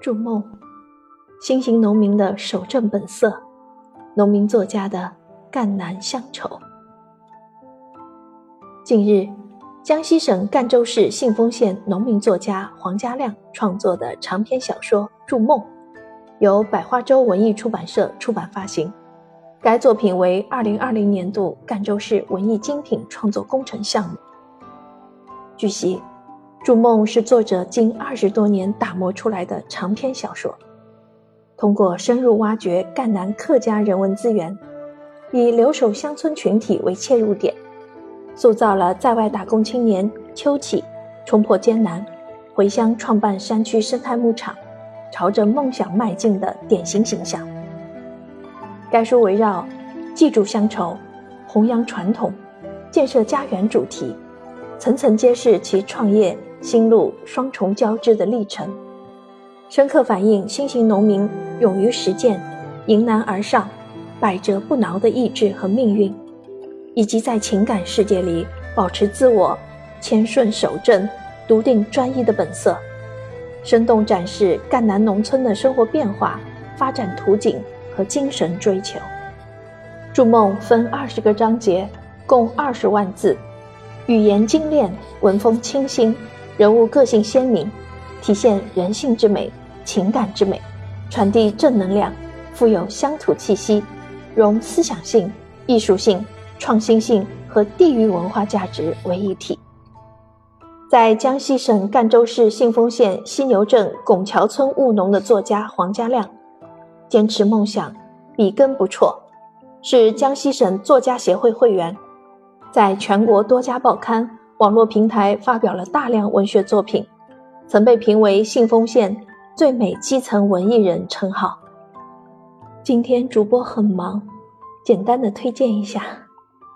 筑梦，新型农民的守正本色，农民作家的赣南乡愁。近日，江西省赣州市信丰县农民作家黄家亮创作的长篇小说《筑梦》，由百花洲文艺出版社出版发行。该作品为二零二零年度赣州市文艺精品创作工程项目。据悉，《筑梦》是作者近二十多年打磨出来的长篇小说，通过深入挖掘赣南客家人文资源，以留守乡村群体为切入点，塑造了在外打工青年秋启冲破艰难，回乡创办山区生态牧场，朝着梦想迈进的典型形象。该书围绕“记住乡愁、弘扬传统、建设家园”主题，层层揭示其创业心路双重交织的历程，深刻反映新型农民勇于实践、迎难而上、百折不挠的意志和命运，以及在情感世界里保持自我、谦顺守正、笃定专一的本色，生动展示赣南农村的生活变化、发展图景。和精神追求，《筑梦》分二十个章节，共二十万字，语言精炼，文风清新，人物个性鲜明，体现人性之美、情感之美，传递正能量，富有乡土气息，融思想性、艺术性、创新性和地域文化价值为一体。在江西省赣州市信丰县犀牛镇拱桥村务农的作家黄家亮。坚持梦想，笔耕不辍，是江西省作家协会会员，在全国多家报刊、网络平台发表了大量文学作品，曾被评为信丰县最美基层文艺人称号。今天主播很忙，简单的推荐一下，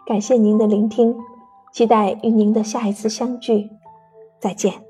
感谢您的聆听，期待与您的下一次相聚，再见。